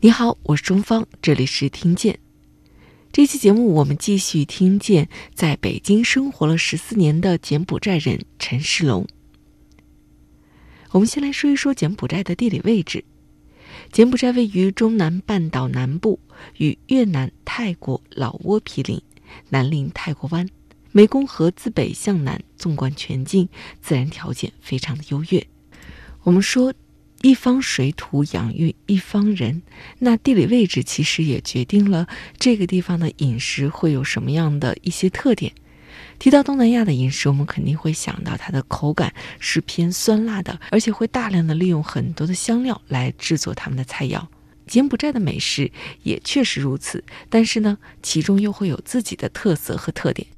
你好，我是钟芳，这里是听见。这期节目我们继续听见在北京生活了十四年的柬埔寨人陈世龙。我们先来说一说柬埔寨的地理位置。柬埔寨位于中南半岛南部，与越南、泰国、老挝毗邻，南临泰国湾，湄公河自北向南纵贯全境，自然条件非常的优越。我们说。一方水土养育一方人，那地理位置其实也决定了这个地方的饮食会有什么样的一些特点。提到东南亚的饮食，我们肯定会想到它的口感是偏酸辣的，而且会大量的利用很多的香料来制作他们的菜肴。柬埔寨的美食也确实如此，但是呢，其中又会有自己的特色和特点。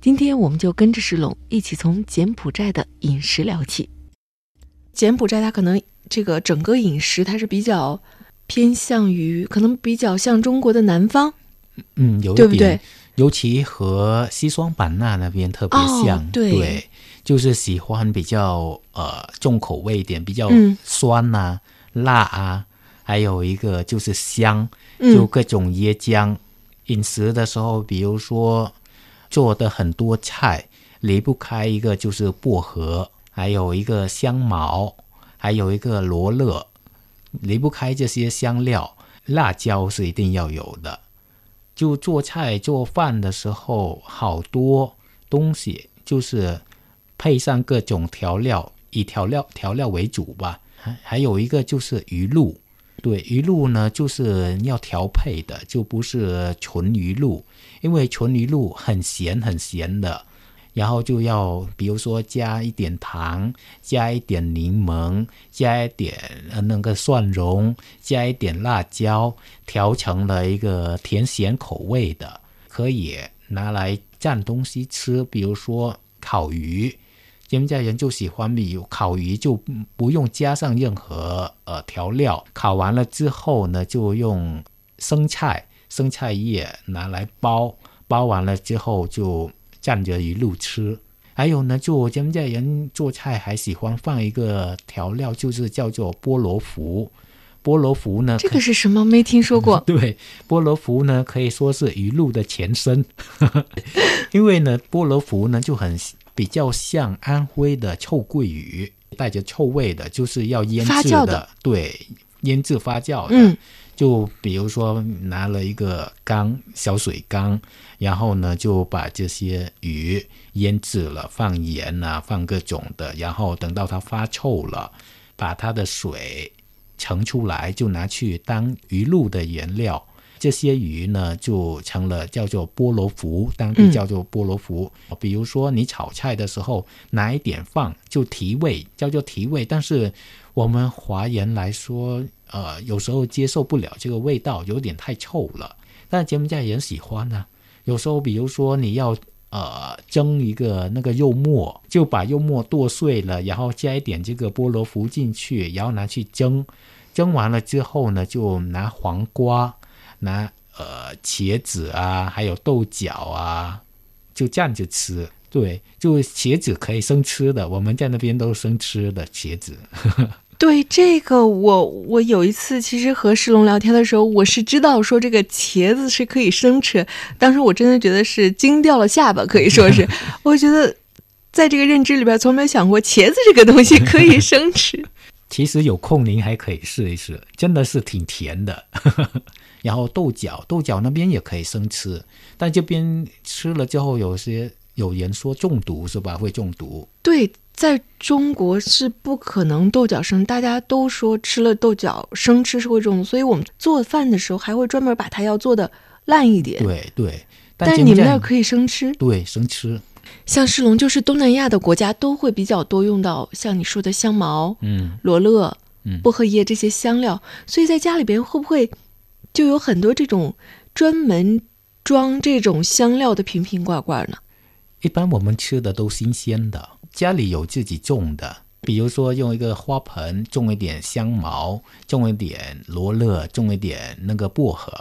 今天我们就跟着石龙一起从柬埔寨的饮食聊起。柬埔寨它可能。这个整个饮食它是比较偏向于，可能比较像中国的南方，嗯，有对不对？尤其和西双版纳那边特别像，对，就是喜欢比较呃重口味一点，比较酸呐、辣啊，还有一个就是香，就各种椰浆。饮食的时候，比如说做的很多菜，离不开一个就是薄荷，还有一个香茅。还有一个罗勒，离不开这些香料，辣椒是一定要有的。就做菜做饭的时候，好多东西就是配上各种调料，以调料调料为主吧。还还有一个就是鱼露，对鱼露呢，就是要调配的，就不是纯鱼露，因为纯鱼露很咸很咸的。然后就要，比如说加一点糖，加一点柠檬，加一点那个蒜蓉，加一点辣椒，调成了一个甜咸口味的，可以拿来蘸东西吃。比如说烤鱼，柬埔寨人就喜欢比烤鱼就不用加上任何呃调料，烤完了之后呢，就用生菜、生菜叶拿来包，包完了之后就。蘸着鱼露吃，还有呢，就柬埔寨人做菜还喜欢放一个调料，就是叫做菠萝脯。菠萝脯呢，这个是什么？没听说过。对，菠萝脯呢可以说是鱼露的前身，因为呢，菠萝脯呢就很比较像安徽的臭鳜鱼，带着臭味的，就是要腌制的。对，腌制发酵的。嗯。就比如说拿了一个缸小水缸，然后呢就把这些鱼腌制了，放盐啊，放各种的，然后等到它发臭了，把它的水盛出来，就拿去当鱼露的原料。这些鱼呢就成了叫做菠萝脯，当地叫做菠萝脯。比如说你炒菜的时候拿一点放，就提味，叫做提味。但是我们华人来说，呃，有时候接受不了这个味道，有点太臭了。但柬埔寨人喜欢呢。有时候，比如说你要呃蒸一个那个肉末，就把肉末剁碎了，然后加一点这个菠萝脯进去，然后拿去蒸。蒸完了之后呢，就拿黄瓜、拿呃茄子啊，还有豆角啊，就蘸着吃。对，就茄子可以生吃的，我们在那边都生吃的茄子。对这个，我我有一次其实和石龙聊天的时候，我是知道说这个茄子是可以生吃。当时我真的觉得是惊掉了下巴，可以说是，我觉得在这个认知里边从没有想过茄子这个东西可以生吃。其实有空您还可以试一试，真的是挺甜的。然后豆角，豆角那边也可以生吃，但这边吃了之后，有些有人说中毒是吧？会中毒。对。在中国是不可能豆角生，大家都说吃了豆角生吃是会中毒，所以我们做饭的时候还会专门把它要做的烂一点。对对，但是你们那儿可以生吃。对，生吃。像世龙，就是东南亚的国家都会比较多用到像你说的香茅、嗯，罗勒、嗯薄荷叶这些香料，所以在家里边会不会就有很多这种专门装这种香料的瓶瓶罐罐呢？一般我们吃的都新鲜的。家里有自己种的，比如说用一个花盆种一点香茅，种一点罗勒，种一点那个薄荷。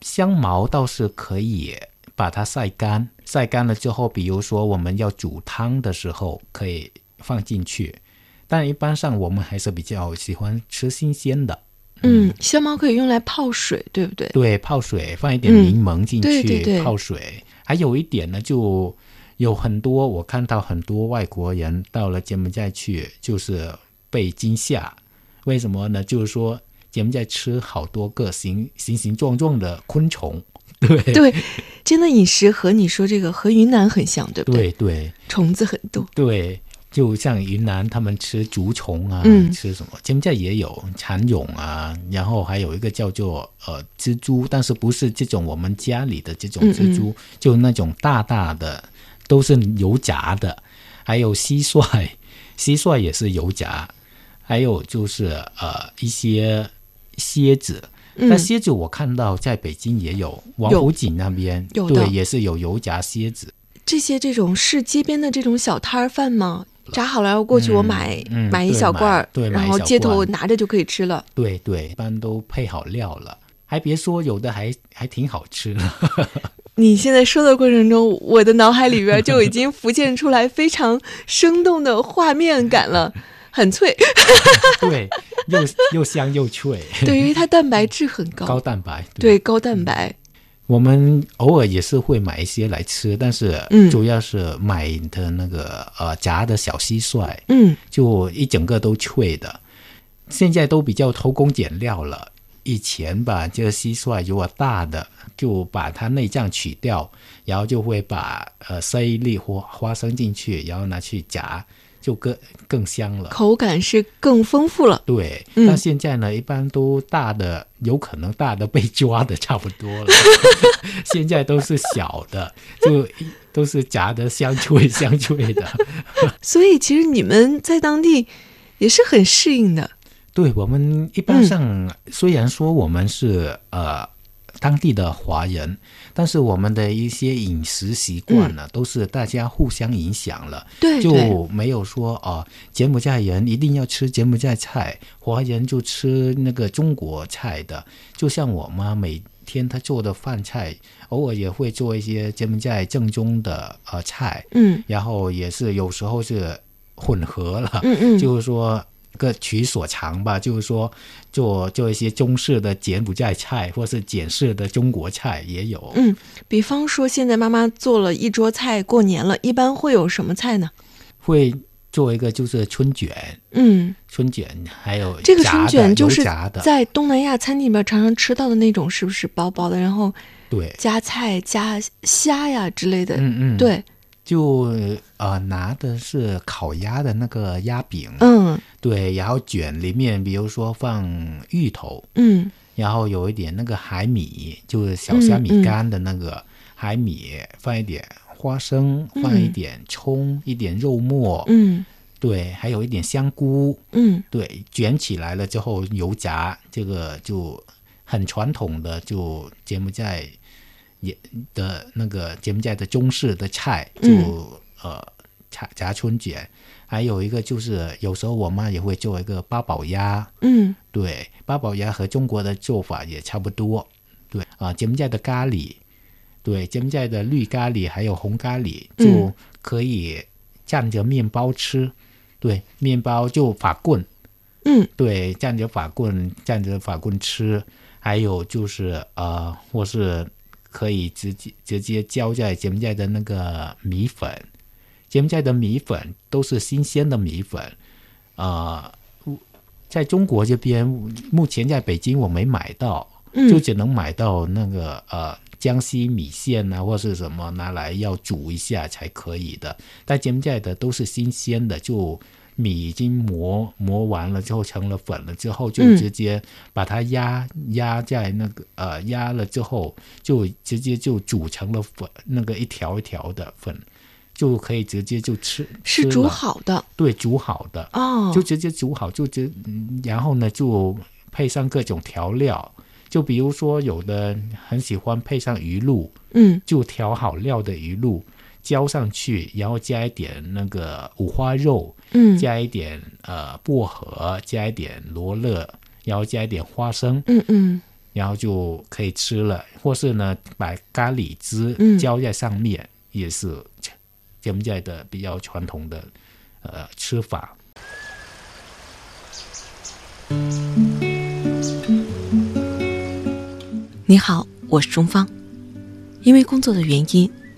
香茅倒是可以把它晒干，晒干了之后，比如说我们要煮汤的时候可以放进去。但一般上我们还是比较喜欢吃新鲜的。嗯，香茅可以用来泡水，对不对？对，泡水放一点柠檬进去泡水。还有一点呢，就有很多我看到很多外国人到了柬埔寨去，就是被惊吓。为什么呢？就是说柬埔寨吃好多个形形形状状的昆虫。对对，真的饮食和你说这个和云南很像，对不对？对对，虫子很多。对。就像云南，他们吃竹虫啊，吃什么？柬埔寨也有蚕蛹啊，然后还有一个叫做呃蜘蛛，但是不是这种我们家里的这种蜘蛛，就那种大大的，都是油炸的。还有蟋蟀，蟋蟀也是油炸。还有就是呃一些蝎子，那蝎子我看到在北京也有，王府井那边对也是有油炸蝎子。这些这种是街边的这种小摊儿饭吗？炸好了，要过去我买买一小罐儿，然后街头拿着就可以吃了。对对，一般都配好料了，还别说，有的还还挺好吃。你现在说的过程中，我的脑海里边就已经浮现出来非常生动的画面感了，很脆。对，又又香又脆。对因为它蛋白质很高，高蛋白。对，高蛋白。我们偶尔也是会买一些来吃，但是主要是买的那个呃炸的小蟋蟀，嗯，就一整个都脆的。现在都比较偷工减料了，以前吧，这个蟋蟀如果大的，就把它内脏取掉，然后就会把呃塞一粒花花生进去，然后拿去夹。就更更香了，口感是更丰富了。对，那现在呢，一般都大的，有可能大的被抓的差不多了。现在都是小的，就都是夹的香脆香脆的。所以其实你们在当地也是很适应的。对我们一般上，虽然说我们是呃。当地的华人，但是我们的一些饮食习惯呢，都是大家互相影响了，对，就没有说哦，柬埔寨人一定要吃柬埔寨菜，华人就吃那个中国菜的。就像我妈每天她做的饭菜，偶尔也会做一些柬埔寨正宗的呃菜，嗯，然后也是有时候是混合了，嗯嗯，就是说。各取所长吧，就是说做做一些中式的柬埔寨菜，或是简式的中国菜也有。嗯，比方说现在妈妈做了一桌菜，过年了，一般会有什么菜呢？会做一个就是春卷。嗯，春卷还有这个春卷就是在东南亚餐厅里面常常吃到的那种，是不是薄薄的？然后对加菜加虾呀之类的。嗯嗯，对。就呃拿的是烤鸭的那个鸭饼，嗯，对，然后卷里面比如说放芋头，嗯，然后有一点那个海米，就是小虾米干的那个海米，放一点花生，放一点葱，一点肉末，嗯，对，还有一点香菇，嗯，对，卷起来了之后油炸，这个就很传统的，就柬埔寨。也的那个柬埔寨的中式的菜，就呃炸炸春卷，还有一个就是有时候我妈也会做一个八宝鸭，嗯，对，八宝鸭和中国的做法也差不多，对啊，柬埔寨的咖喱，对，柬埔寨的绿咖喱还有红咖喱就可以蘸着面包吃，对，面包就法棍，嗯，对，蘸着法棍蘸着法棍吃，还有就是呃或是。可以直接直接浇在柬埔寨的那个米粉，柬埔寨的米粉都是新鲜的米粉，啊，在中国这边目前在北京我没买到，就只能买到那个呃江西米线啊或是什么拿来要煮一下才可以的，但柬埔寨的都是新鲜的就。米已经磨磨完了之后成了粉了之后，就直接把它压压在那个呃压了之后，就直接就煮成了粉，那个一条一条的粉，就可以直接就吃。是煮好的，对，煮好的哦，就直接煮好，就直然后呢就配上各种调料，就比如说有的很喜欢配上鱼露，嗯，就调好料的鱼露。浇上去，然后加一点那个五花肉，嗯，加一点呃薄荷，加一点罗勒，然后加一点花生，嗯嗯，然后就可以吃了。或是呢，把咖喱汁浇在上面，也是柬埔寨的比较传统的呃吃法。你好，我是钟芳。因为工作的原因，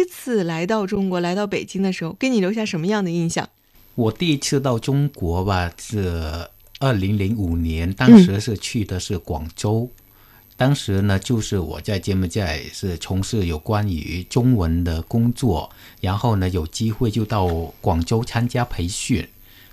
一次来到中国，来到北京的时候，给你留下什么样的印象？我第一次到中国吧，是二零零五年，当时是去的是广州。当时呢，就是我在柬埔寨是从事有关于中文的工作，然后呢，有机会就到广州参加培训，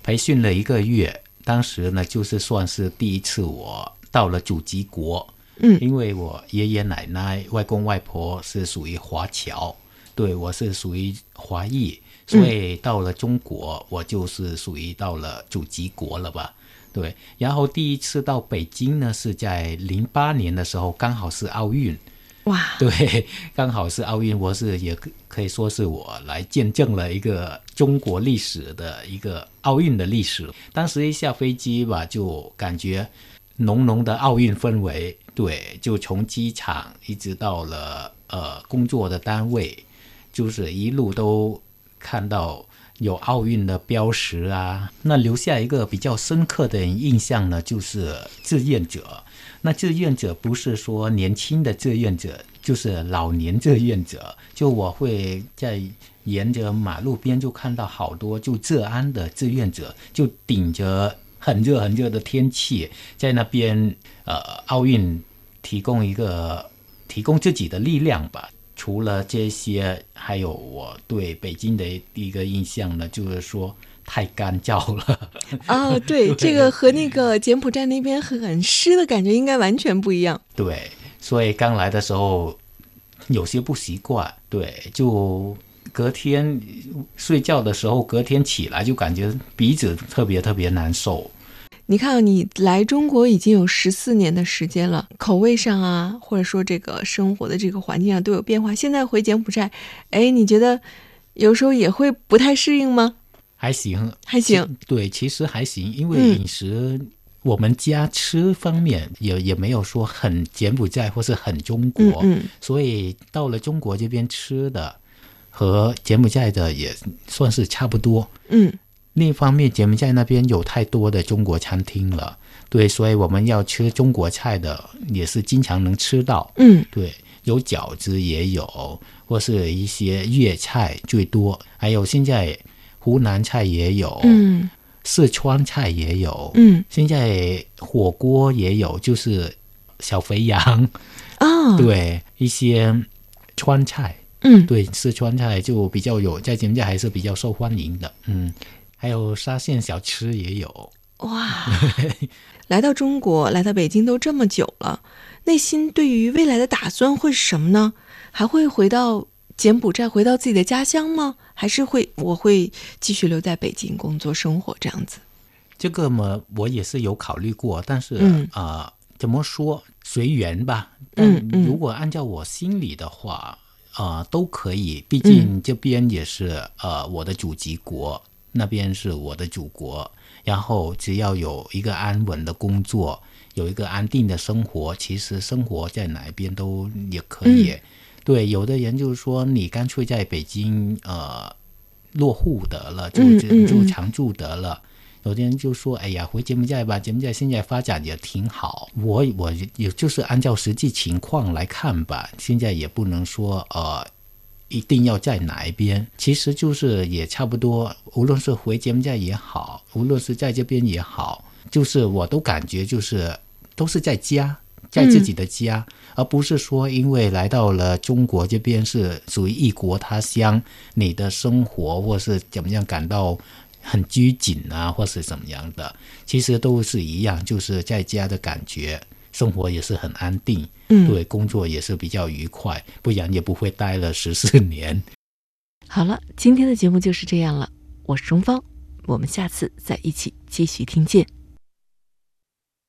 培训了一个月。当时呢，就是算是第一次我到了祖籍国。嗯，因为我爷爷奶奶、外公外婆是属于华侨，对我是属于华裔，所以到了中国，我就是属于到了祖籍国了吧？对。然后第一次到北京呢，是在零八年的时候，刚好是奥运，哇，对，刚好是奥运，我是也可以说是我来见证了一个中国历史的一个奥运的历史。当时一下飞机吧，就感觉浓浓的奥运氛围。对，就从机场一直到了呃工作的单位，就是一路都看到有奥运的标识啊。那留下一个比较深刻的印象呢，就是志愿者。那志愿者不是说年轻的志愿者，就是老年志愿者。就我会在沿着马路边就看到好多就浙安的志愿者，就顶着很热很热的天气在那边呃奥运。提供一个提供自己的力量吧。除了这些，还有我对北京的第一个印象呢，就是说太干燥了。啊，对，这个和那个柬埔寨那边很湿的感觉应该完全不一样。对，所以刚来的时候有些不习惯。对，就隔天睡觉的时候，隔天起来就感觉鼻子特别特别难受。你看，你来中国已经有十四年的时间了，口味上啊，或者说这个生活的这个环境上都有变化。现在回柬埔寨，哎，你觉得有时候也会不太适应吗？还行，还行。对，其实还行，因为饮食，我们家吃方面也也没有说很柬埔寨或是很中国，嗯所以到了中国这边吃的和柬埔寨的也算是差不多。嗯。另一方面，柬埔寨那边有太多的中国餐厅了，对，所以我们要吃中国菜的也是经常能吃到。嗯，对，有饺子也有，或是一些粤菜最多，还有现在湖南菜也有，嗯，四川菜也有，嗯，现在火锅也有，就是小肥羊。啊，对，一些川菜，嗯，对，四川菜就比较有，在柬埔寨还是比较受欢迎的，嗯。还有沙县小吃也有哇！来到中国，来到北京都这么久了，内心对于未来的打算会是什么呢？还会回到柬埔寨，回到自己的家乡吗？还是会我会继续留在北京工作生活这样子？这个嘛，我也是有考虑过，但是啊，怎么说随缘吧。嗯嗯。如果按照我心里的话，啊，都可以。毕竟这边也是呃我的祖籍国。那边是我的祖国，然后只要有一个安稳的工作，有一个安定的生活，其实生活在哪边都也可以。对，有的人就是说，你干脆在北京呃落户得了，就就常住得了。有的人就说，哎呀，回柬埔寨吧，柬埔寨现在发展也挺好。我我也就是按照实际情况来看吧，现在也不能说呃。一定要在哪一边？其实就是也差不多，无论是回柬埔寨也好，无论是在这边也好，就是我都感觉就是都是在家，在自己的家，而不是说因为来到了中国这边是属于异国他乡，你的生活或是怎么样感到很拘谨啊，或是怎么样的，其实都是一样，就是在家的感觉。生活也是很安定，嗯，对，工作也是比较愉快，不然也不会待了十四年。好了，今天的节目就是这样了，我是钟芳，我们下次再一起继续听见。